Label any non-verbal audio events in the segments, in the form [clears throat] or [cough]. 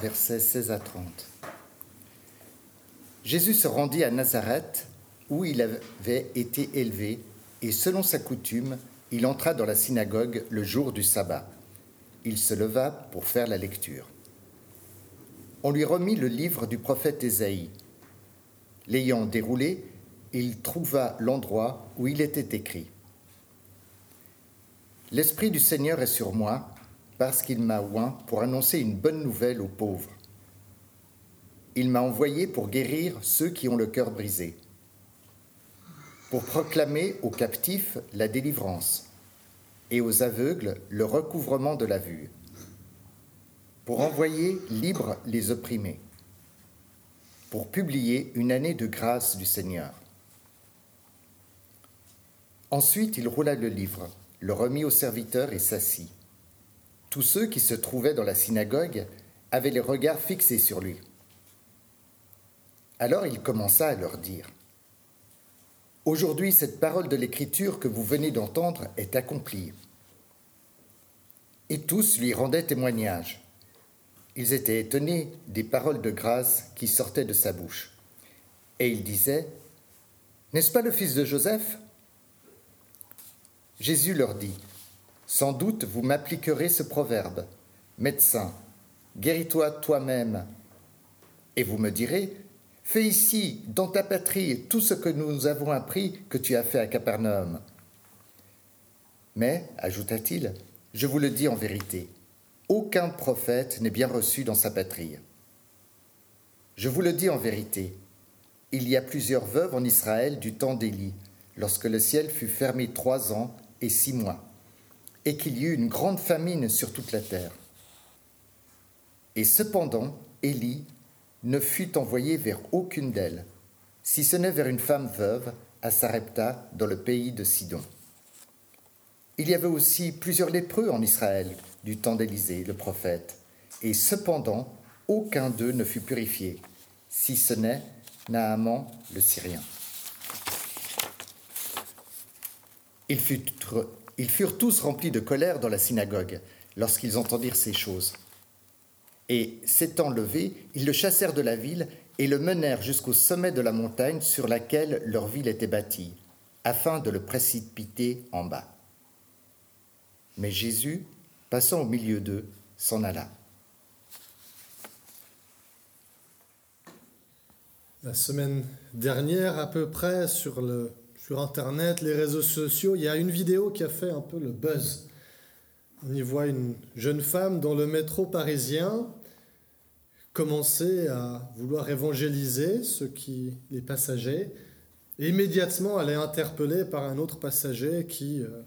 versets 16 à 30. Jésus se rendit à Nazareth, où il avait été élevé, et selon sa coutume, il entra dans la synagogue le jour du sabbat. Il se leva pour faire la lecture. On lui remit le livre du prophète Ésaïe. L'ayant déroulé, il trouva l'endroit où il était écrit. L'Esprit du Seigneur est sur moi, parce qu'il m'a oint pour annoncer une bonne nouvelle aux pauvres. Il m'a envoyé pour guérir ceux qui ont le cœur brisé, pour proclamer aux captifs la délivrance et aux aveugles le recouvrement de la vue, pour envoyer libres les opprimés, pour publier une année de grâce du Seigneur. Ensuite il roula le livre, le remit au serviteur et s'assit. Tous ceux qui se trouvaient dans la synagogue avaient les regards fixés sur lui. Alors il commença à leur dire, Aujourd'hui cette parole de l'Écriture que vous venez d'entendre est accomplie. Et tous lui rendaient témoignage. Ils étaient étonnés des paroles de grâce qui sortaient de sa bouche. Et ils disaient, N'est-ce pas le fils de Joseph? Jésus leur dit, sans doute vous m'appliquerez ce proverbe. Médecin, guéris-toi toi-même. Et vous me direz, fais ici, dans ta patrie, tout ce que nous avons appris que tu as fait à Capernaum. Mais, ajouta-t-il, je vous le dis en vérité, aucun prophète n'est bien reçu dans sa patrie. Je vous le dis en vérité, il y a plusieurs veuves en Israël du temps d'Élie, lorsque le ciel fut fermé trois ans et six mois et qu'il y eut une grande famine sur toute la terre. Et cependant, Élie ne fut envoyé vers aucune d'elles, si ce n'est vers une femme veuve à Sarepta dans le pays de Sidon. Il y avait aussi plusieurs lépreux en Israël du temps d'Élisée, le prophète, et cependant aucun d'eux ne fut purifié, si ce n'est Naaman le Syrien. Il fut ils furent tous remplis de colère dans la synagogue lorsqu'ils entendirent ces choses. Et s'étant levés, ils le chassèrent de la ville et le menèrent jusqu'au sommet de la montagne sur laquelle leur ville était bâtie, afin de le précipiter en bas. Mais Jésus, passant au milieu d'eux, s'en alla. La semaine dernière, à peu près, sur le sur Internet, les réseaux sociaux, il y a une vidéo qui a fait un peu le buzz. On y voit une jeune femme dans le métro parisien commencer à vouloir évangéliser ceux qui, les passagers. Et immédiatement, elle est interpellée par un autre passager qui euh,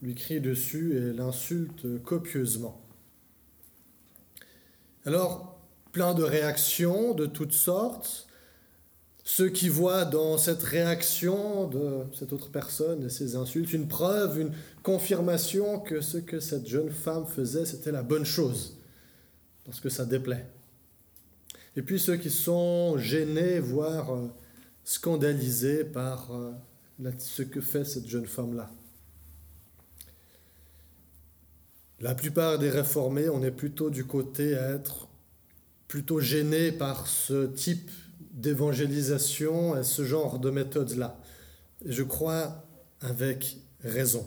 lui crie dessus et l'insulte copieusement. Alors, plein de réactions de toutes sortes ceux qui voient dans cette réaction de cette autre personne et ces insultes une preuve, une confirmation que ce que cette jeune femme faisait, c'était la bonne chose, parce que ça déplaît. Et puis ceux qui sont gênés, voire euh, scandalisés par euh, ce que fait cette jeune femme-là. La plupart des réformés, on est plutôt du côté à être plutôt gênés par ce type d'évangélisation et ce genre de méthodes-là. Je crois avec raison.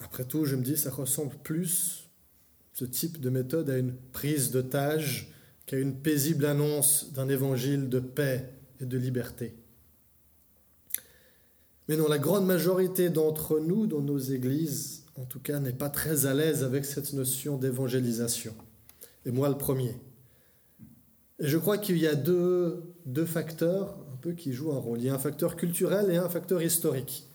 Après tout, je me dis, ça ressemble plus, ce type de méthode, à une prise d'otage qu'à une paisible annonce d'un évangile de paix et de liberté. Mais non, la grande majorité d'entre nous, dans nos églises, en tout cas, n'est pas très à l'aise avec cette notion d'évangélisation et moi le premier. Et je crois qu'il y a deux, deux facteurs un peu qui jouent un rôle. Il y a un facteur culturel et un facteur historique.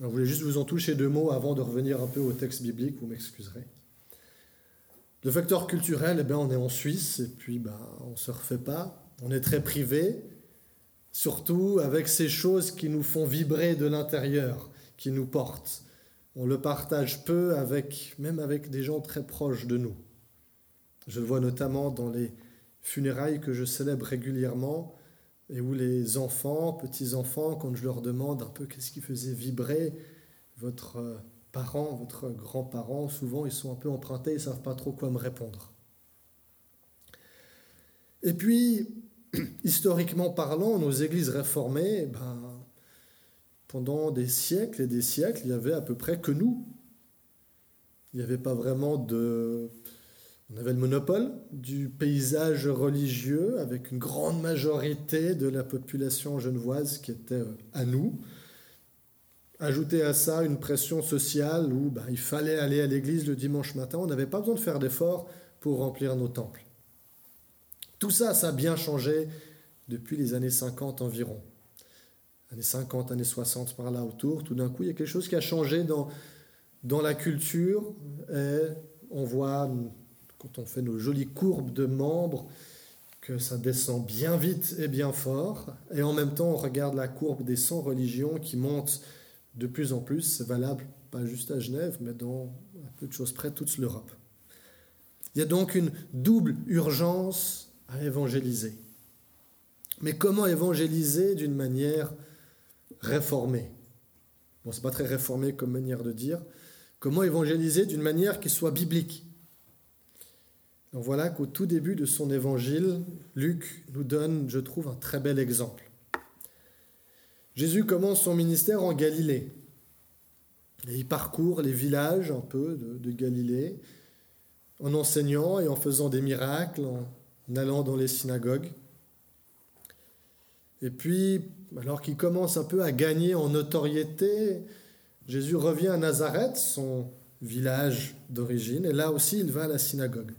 Alors, je voulais juste vous en toucher deux mots avant de revenir un peu au texte biblique, vous m'excuserez. Le facteur culturel, eh bien, on est en Suisse et puis ben, on ne se refait pas. On est très privé, surtout avec ces choses qui nous font vibrer de l'intérieur, qui nous portent. On le partage peu, avec, même avec des gens très proches de nous. Je le vois notamment dans les funérailles que je célèbre régulièrement et où les enfants, petits-enfants, quand je leur demande un peu qu'est-ce qui faisait vibrer votre euh, parent, votre grand-parent, souvent ils sont un peu empruntés, ils ne savent pas trop quoi me répondre. Et puis, [clears throat] historiquement parlant, nos églises réformées, ben, pendant des siècles et des siècles, il y avait à peu près que nous. Il n'y avait pas vraiment de on avait le monopole du paysage religieux avec une grande majorité de la population genevoise qui était euh, à nous. Ajouter à ça une pression sociale où bah, il fallait aller à l'église le dimanche matin, on n'avait pas besoin de faire d'efforts pour remplir nos temples. Tout ça, ça a bien changé depuis les années 50 environ. Années 50, années 60 par là autour, tout d'un coup, il y a quelque chose qui a changé dans, dans la culture et on voit quand on fait nos jolies courbes de membres, que ça descend bien vite et bien fort. Et en même temps, on regarde la courbe des 100 religions qui monte de plus en plus. C'est valable pas juste à Genève, mais dans un peu de choses près toute l'Europe. Il y a donc une double urgence à évangéliser. Mais comment évangéliser d'une manière réformée? Bon, c'est pas très réformé comme manière de dire. Comment évangéliser d'une manière qui soit biblique? Voilà qu'au tout début de son évangile, Luc nous donne, je trouve, un très bel exemple. Jésus commence son ministère en Galilée. Et il parcourt les villages un peu de, Galilée en enseignant et en faisant des miracles, en allant dans les synagogues. Et puis, alors qu'il commence un peu à gagner en notoriété, Jésus revient à Nazareth, son village d'origine, et là aussi il va à la synagogue.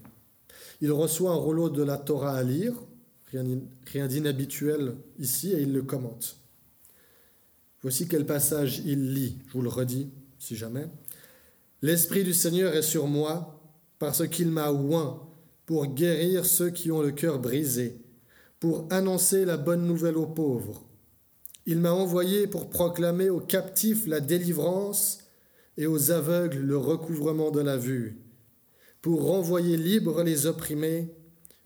Il reçoit un rouleau de la Torah à lire, rien d'inhabituel ici, et il le commente. Voici quel passage il lit, je vous le redis, si jamais. L'Esprit du Seigneur est sur moi, parce qu'il m'a oint pour guérir ceux qui ont le cœur brisé, pour annoncer la bonne nouvelle aux pauvres. Il m'a envoyé pour proclamer aux captifs la délivrance et aux aveugles le recouvrement de la vue pour renvoyer libres les opprimés,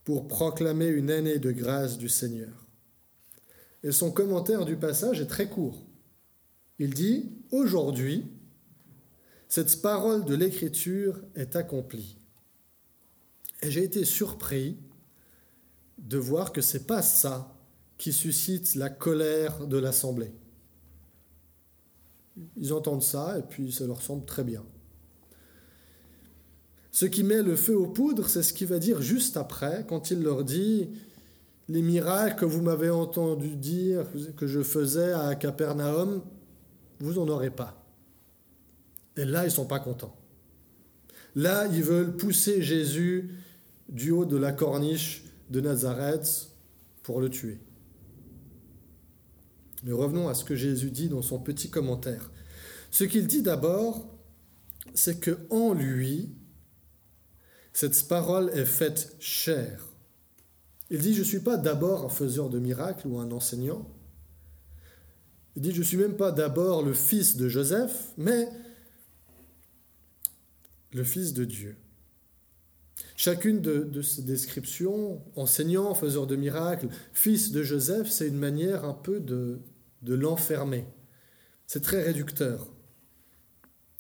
pour proclamer une année de grâce du Seigneur. Et son commentaire du passage est très court. Il dit, Aujourd'hui, cette parole de l'Écriture est accomplie. Et j'ai été surpris de voir que ce n'est pas ça qui suscite la colère de l'Assemblée. Ils entendent ça et puis ça leur semble très bien. Ce qui met le feu aux poudres, c'est ce qu'il va dire juste après, quand il leur dit Les miracles que vous m'avez entendu dire que je faisais à Capernaum, vous n'en aurez pas. Et là, ils sont pas contents. Là, ils veulent pousser Jésus du haut de la corniche de Nazareth pour le tuer. Mais revenons à ce que Jésus dit dans son petit commentaire. Ce qu'il dit d'abord, c'est que en lui, cette parole est faite chair. Il dit, je ne suis pas d'abord un faiseur de miracles ou un enseignant. Il dit, je ne suis même pas d'abord le fils de Joseph, mais le fils de Dieu. Chacune de, ces descriptions, enseignant, faiseur de miracles, fils de Joseph, c'est une manière un peu de, de l'enfermer. C'est très réducteur.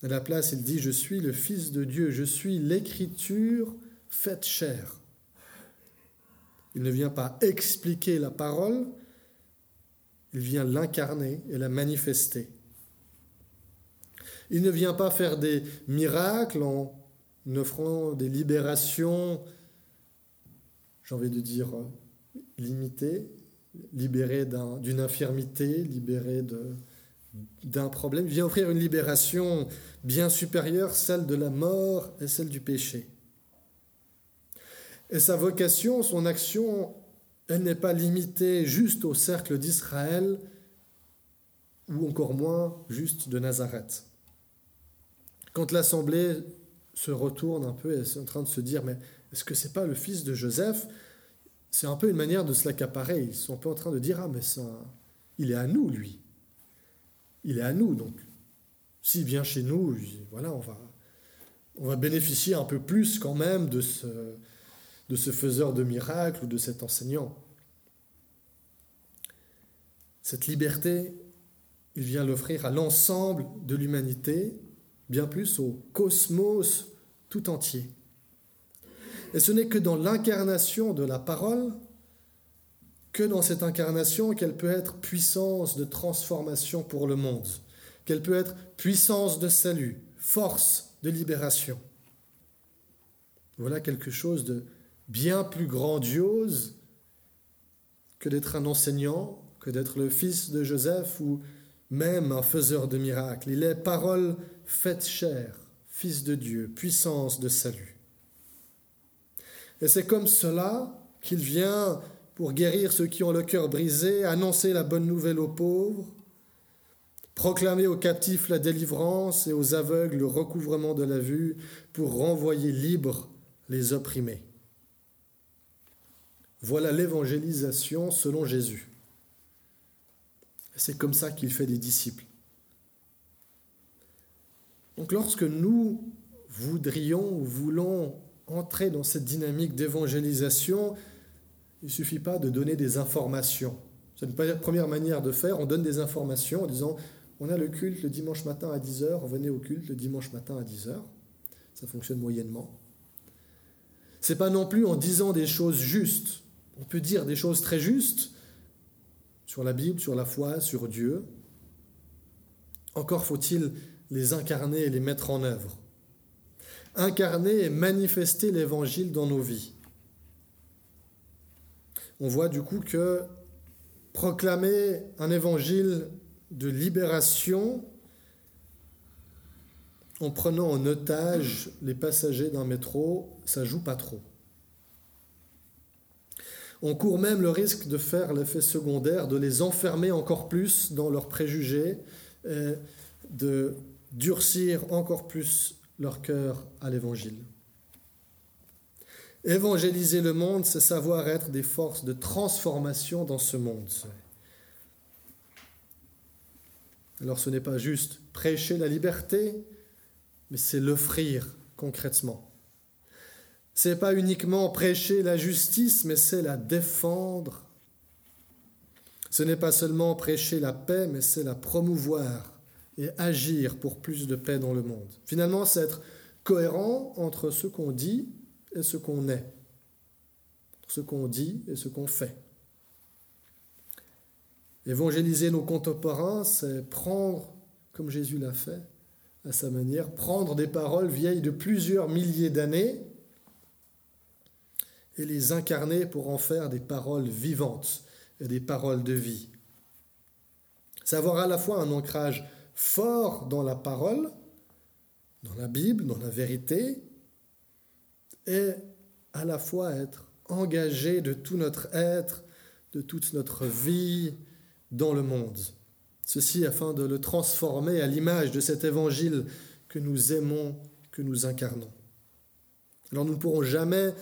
À la place, il dit, je suis le Fils de Dieu, je suis l'écriture faite chair. Il ne vient pas expliquer la parole, il vient l'incarner et la manifester. Il ne vient pas faire des miracles en offrant des libérations, j'ai envie de dire, limitées, libérées d'une infirmité, libérées de, d'un problème, vient offrir une libération bien supérieure, celle de la mort et celle du péché. Et sa vocation, son action, elle n'est pas limitée juste au cercle d'Israël ou encore moins juste de Nazareth. Quand l'Assemblée se retournent un peu et sont en train de se dire, mais est-ce que c'est pas le fils de Joseph? C'est un peu une manière de se l'accaparer. Ils sont un peu en train de dire, ah mais ça, il est à nous, lui. Il est à nous, donc s'il vient chez nous, voilà, on va, bénéficier un peu plus quand même de ce, de ce faiseur de miracles ou de cet enseignant. Cette liberté, il vient l'offrir à l'ensemble de l'humanité, bien plus au cosmos tout entier. Et ce n'est que dans l'incarnation de la parole, que dans cette incarnation qu'elle peut être puissance de transformation pour le monde, qu'elle peut être puissance de salut, force de libération. Voilà quelque chose de bien plus grandiose que d'être un enseignant, que d'être le fils de Joseph ou même un faiseur de miracles. Il est parole faite chair, fils de Dieu, puissance de salut. Et c'est comme cela qu'il vient pour guérir ceux qui ont le cœur brisé, annoncer la bonne nouvelle aux pauvres, proclamer aux captifs la délivrance et aux aveugles le recouvrement de la vue, pour renvoyer libres les opprimés. Voilà l'évangélisation selon Jésus. C'est comme ça qu'il fait des disciples. Donc lorsque nous voudrions ou voulons entrer dans cette dynamique d'évangélisation, il ne suffit pas de donner des informations. C'est une première manière de faire. On donne des informations en disant on a le culte le dimanche matin à 10h, venez au culte le dimanche matin à 10h. Ça fonctionne moyennement. C'est pas non plus en disant des choses justes. On peut dire des choses très justes sur la Bible, sur la foi, sur Dieu. Encore faut-il les incarner et les mettre en œuvre. Incarner et manifester l'évangile dans nos vies. On voit du coup que proclamer un évangile de libération en prenant en otage les passagers d'un métro, ça joue pas trop. On court même le risque de faire l'effet secondaire, de les enfermer encore plus dans leurs préjugés, de durcir encore plus leur cœur à l'Évangile. Évangéliser le monde, c'est savoir être des forces de transformation dans ce monde. Alors ce n'est pas juste prêcher la liberté, mais c'est l'offrir concrètement. C'est pas uniquement prêcher la justice, mais c'est la défendre. Ce n'est pas seulement prêcher la paix, mais c'est la promouvoir et agir pour plus de paix dans le monde. Finalement, c'est être cohérent entre ce qu'on dit et ce qu'on est, ce qu'on dit et ce qu'on fait. Évangéliser nos contemporains, c'est prendre, comme Jésus l'a fait, à sa manière, prendre des paroles vieilles de plusieurs milliers d'années et les incarner pour en faire des paroles vivantes et des paroles de vie. Savoir à la fois un ancrage fort dans la parole, dans la Bible, dans la vérité, et à la fois être engagé de tout notre être, de toute notre vie dans le monde. Ceci afin de le transformer à l'image de cet évangile que nous aimons, que nous incarnons. Alors nous ne pourrons jamais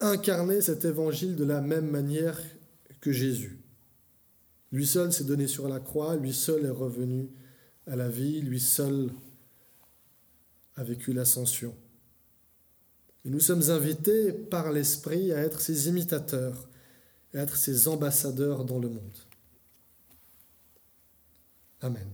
incarner cet évangile de la même manière que Jésus. Lui seul s'est donné sur la croix, lui seul est revenu à la vie, lui seul a vécu l'ascension. Et nous sommes invités par l'Esprit à être ses imitateurs, à être ses ambassadeurs dans le monde. Amen.